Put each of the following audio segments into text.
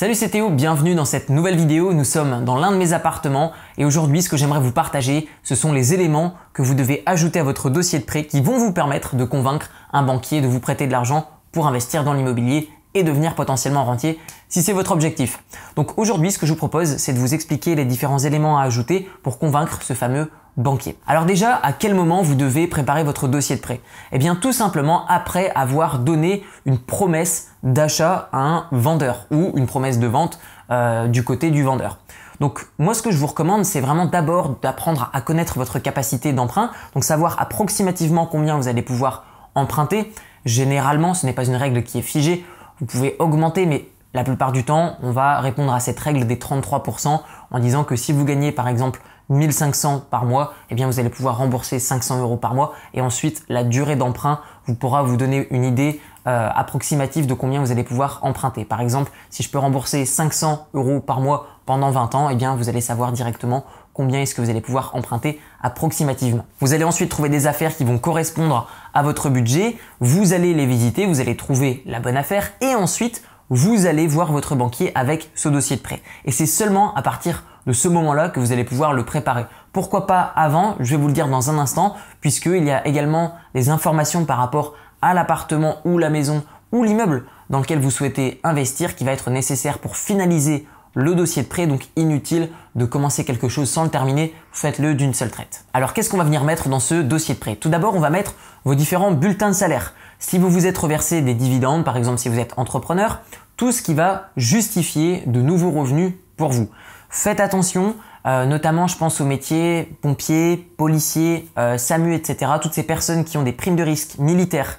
Salut c'est Théo, bienvenue dans cette nouvelle vidéo. Nous sommes dans l'un de mes appartements et aujourd'hui ce que j'aimerais vous partager, ce sont les éléments que vous devez ajouter à votre dossier de prêt qui vont vous permettre de convaincre un banquier de vous prêter de l'argent pour investir dans l'immobilier et devenir potentiellement rentier si c'est votre objectif. Donc aujourd'hui ce que je vous propose c'est de vous expliquer les différents éléments à ajouter pour convaincre ce fameux banquier. Alors déjà, à quel moment vous devez préparer votre dossier de prêt? Eh bien tout simplement après avoir donné une promesse d'achat à un vendeur ou une promesse de vente euh, du côté du vendeur. Donc moi ce que je vous recommande c'est vraiment d'abord d'apprendre à connaître votre capacité d'emprunt, donc savoir approximativement combien vous allez pouvoir emprunter. Généralement ce n'est pas une règle qui est figée, vous pouvez augmenter mais la plupart du temps on va répondre à cette règle des 33% en disant que si vous gagnez par exemple 1500 par mois, eh bien vous allez pouvoir rembourser 500 euros par mois et ensuite la durée d'emprunt vous pourra vous donner une idée euh, approximative de combien vous allez pouvoir emprunter. Par exemple, si je peux rembourser 500 euros par mois pendant 20 ans, eh bien vous allez savoir directement combien est-ce que vous allez pouvoir emprunter approximativement. Vous allez ensuite trouver des affaires qui vont correspondre à votre budget, vous allez les visiter, vous allez trouver la bonne affaire et ensuite vous allez voir votre banquier avec ce dossier de prêt. Et c'est seulement à partir de ce moment-là que vous allez pouvoir le préparer. Pourquoi pas avant Je vais vous le dire dans un instant, puisqu'il y a également des informations par rapport à l'appartement ou la maison ou l'immeuble dans lequel vous souhaitez investir qui va être nécessaire pour finaliser le dossier de prêt, donc inutile de commencer quelque chose sans le terminer, faites-le d'une seule traite. Alors qu'est-ce qu'on va venir mettre dans ce dossier de prêt? Tout d'abord, on va mettre vos différents bulletins de salaire. Si vous vous êtes reversé des dividendes, par exemple si vous êtes entrepreneur, tout ce qui va justifier de nouveaux revenus pour vous. Faites attention, euh, notamment je pense aux métiers pompiers, policiers, euh, SAMU, etc. Toutes ces personnes qui ont des primes de risque militaires.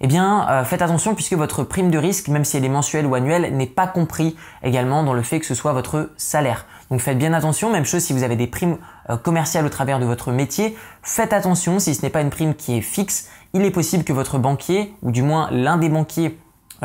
Eh bien, euh, faites attention puisque votre prime de risque, même si elle est mensuelle ou annuelle, n'est pas compris également dans le fait que ce soit votre salaire. Donc faites bien attention, même chose si vous avez des primes commerciales au travers de votre métier, faites attention si ce n'est pas une prime qui est fixe, il est possible que votre banquier, ou du moins l'un des banquiers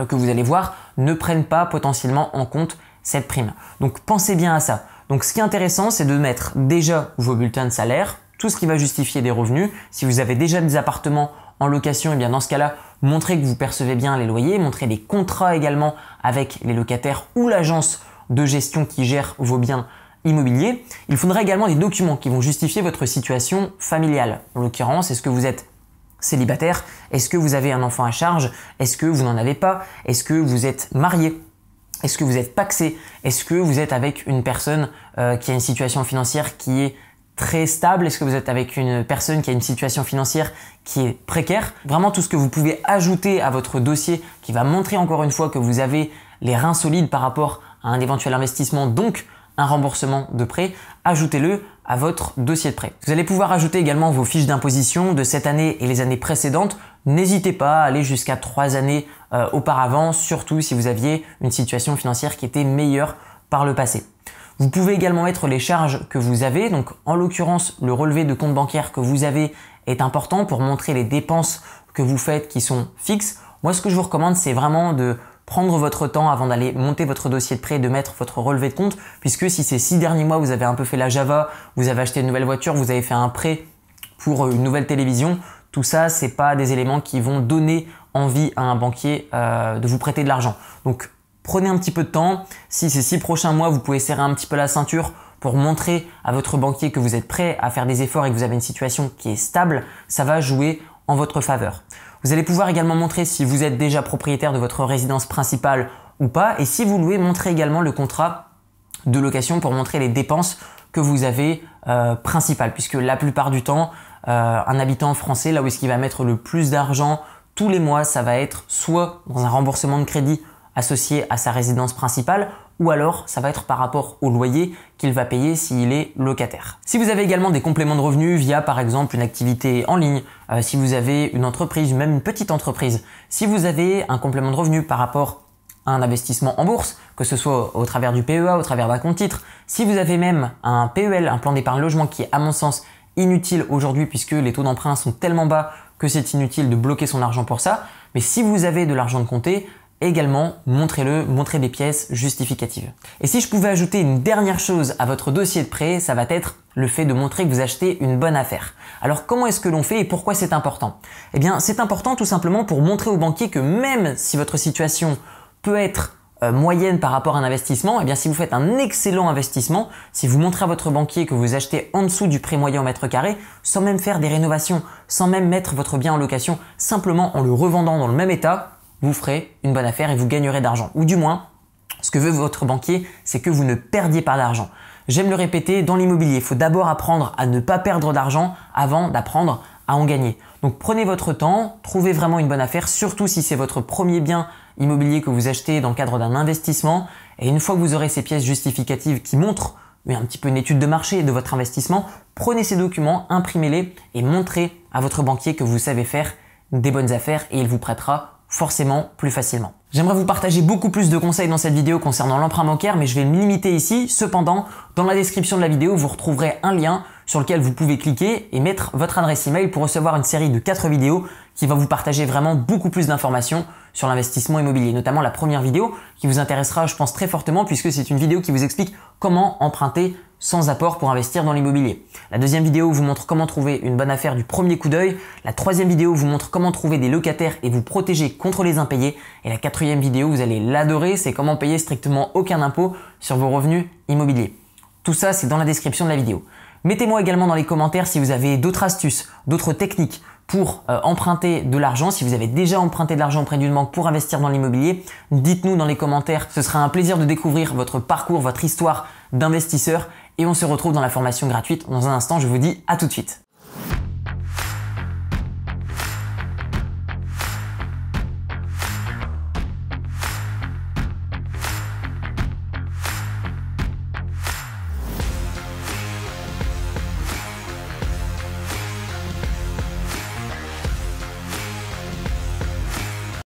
que vous allez voir, ne prenne pas potentiellement en compte cette prime. Donc pensez bien à ça. Donc ce qui est intéressant, c'est de mettre déjà vos bulletins de salaire, tout ce qui va justifier des revenus. Si vous avez déjà des appartements en location, eh dans ce cas-là, montrez que vous percevez bien les loyers, montrez les contrats également avec les locataires ou l'agence de gestion qui gère vos biens immobiliers. Il faudra également des documents qui vont justifier votre situation familiale. En l'occurrence, est-ce que vous êtes célibataire Est-ce que vous avez un enfant à charge? Est-ce que vous n'en avez pas? Est-ce que vous êtes marié? Est-ce que vous êtes paxé? Est-ce que vous êtes avec une personne euh, qui a une situation financière qui est très stable? Est-ce que vous êtes avec une personne qui a une situation financière qui est précaire? Vraiment tout ce que vous pouvez ajouter à votre dossier qui va montrer encore une fois que vous avez les reins solides par rapport à un éventuel investissement, donc un remboursement de prêt, ajoutez-le à votre dossier de prêt. Vous allez pouvoir ajouter également vos fiches d'imposition de cette année et les années précédentes. N'hésitez pas à aller jusqu'à trois années euh, auparavant, surtout si vous aviez une situation financière qui était meilleure par le passé. Vous pouvez également mettre les charges que vous avez. Donc en l'occurrence, le relevé de compte bancaire que vous avez est important pour montrer les dépenses que vous faites qui sont fixes. Moi, ce que je vous recommande, c'est vraiment de prendre votre temps avant d'aller monter votre dossier de prêt, de mettre votre relevé de compte, puisque si ces six derniers mois vous avez un peu fait la Java, vous avez acheté une nouvelle voiture, vous avez fait un prêt pour une nouvelle télévision, tout ça c'est pas des éléments qui vont donner envie à un banquier euh, de vous prêter de l'argent. Donc prenez un petit peu de temps. Si ces six prochains mois vous pouvez serrer un petit peu la ceinture pour montrer à votre banquier que vous êtes prêt à faire des efforts et que vous avez une situation qui est stable, ça va jouer en votre faveur. Vous allez pouvoir également montrer si vous êtes déjà propriétaire de votre résidence principale ou pas. Et si vous louez, montrez également le contrat de location pour montrer les dépenses que vous avez euh, principales. Puisque la plupart du temps, euh, un habitant français, là où est-ce qu'il va mettre le plus d'argent tous les mois, ça va être soit dans un remboursement de crédit associé à sa résidence principale, ou alors ça va être par rapport au loyer qu'il va payer s'il est locataire. Si vous avez également des compléments de revenus via par exemple une activité en ligne, euh, si vous avez une entreprise, même une petite entreprise, si vous avez un complément de revenus par rapport à un investissement en bourse, que ce soit au travers du PEA, au travers d'un compte titre, si vous avez même un PEL, un plan d'épargne logement qui est à mon sens inutile aujourd'hui puisque les taux d'emprunt sont tellement bas que c'est inutile de bloquer son argent pour ça, mais si vous avez de l'argent de côté, également, montrez-le, montrez des pièces justificatives. Et si je pouvais ajouter une dernière chose à votre dossier de prêt, ça va être le fait de montrer que vous achetez une bonne affaire. Alors comment est-ce que l'on fait et pourquoi c'est important? Eh bien, c'est important tout simplement pour montrer au banquier que même si votre situation peut être euh, moyenne par rapport à un investissement, eh bien si vous faites un excellent investissement, si vous montrez à votre banquier que vous achetez en dessous du prix moyen au mètre carré, sans même faire des rénovations, sans même mettre votre bien en location, simplement en le revendant dans le même état, vous ferez une bonne affaire et vous gagnerez d'argent. Ou du moins, ce que veut votre banquier, c'est que vous ne perdiez pas d'argent. J'aime le répéter, dans l'immobilier, il faut d'abord apprendre à ne pas perdre d'argent avant d'apprendre à en gagner. Donc prenez votre temps, trouvez vraiment une bonne affaire, surtout si c'est votre premier bien immobilier que vous achetez dans le cadre d'un investissement. Et une fois que vous aurez ces pièces justificatives qui montrent un petit peu une étude de marché de votre investissement, prenez ces documents, imprimez-les et montrez à votre banquier que vous savez faire des bonnes affaires et il vous prêtera forcément plus facilement. J'aimerais vous partager beaucoup plus de conseils dans cette vidéo concernant l'emprunt bancaire, mais je vais me limiter ici. Cependant, dans la description de la vidéo, vous retrouverez un lien sur lequel vous pouvez cliquer et mettre votre adresse email pour recevoir une série de 4 vidéos qui va vous partager vraiment beaucoup plus d'informations sur l'investissement immobilier, notamment la première vidéo qui vous intéressera je pense très fortement puisque c'est une vidéo qui vous explique comment emprunter sans apport pour investir dans l'immobilier. La deuxième vidéo vous montre comment trouver une bonne affaire du premier coup d'œil. La troisième vidéo vous montre comment trouver des locataires et vous protéger contre les impayés. Et la quatrième vidéo, vous allez l'adorer, c'est comment payer strictement aucun impôt sur vos revenus immobiliers. Tout ça, c'est dans la description de la vidéo. Mettez-moi également dans les commentaires si vous avez d'autres astuces, d'autres techniques pour euh, emprunter de l'argent, si vous avez déjà emprunté de l'argent auprès d'une banque pour investir dans l'immobilier, dites-nous dans les commentaires. Ce sera un plaisir de découvrir votre parcours, votre histoire d'investisseur et on se retrouve dans la formation gratuite. Dans un instant, je vous dis à tout de suite.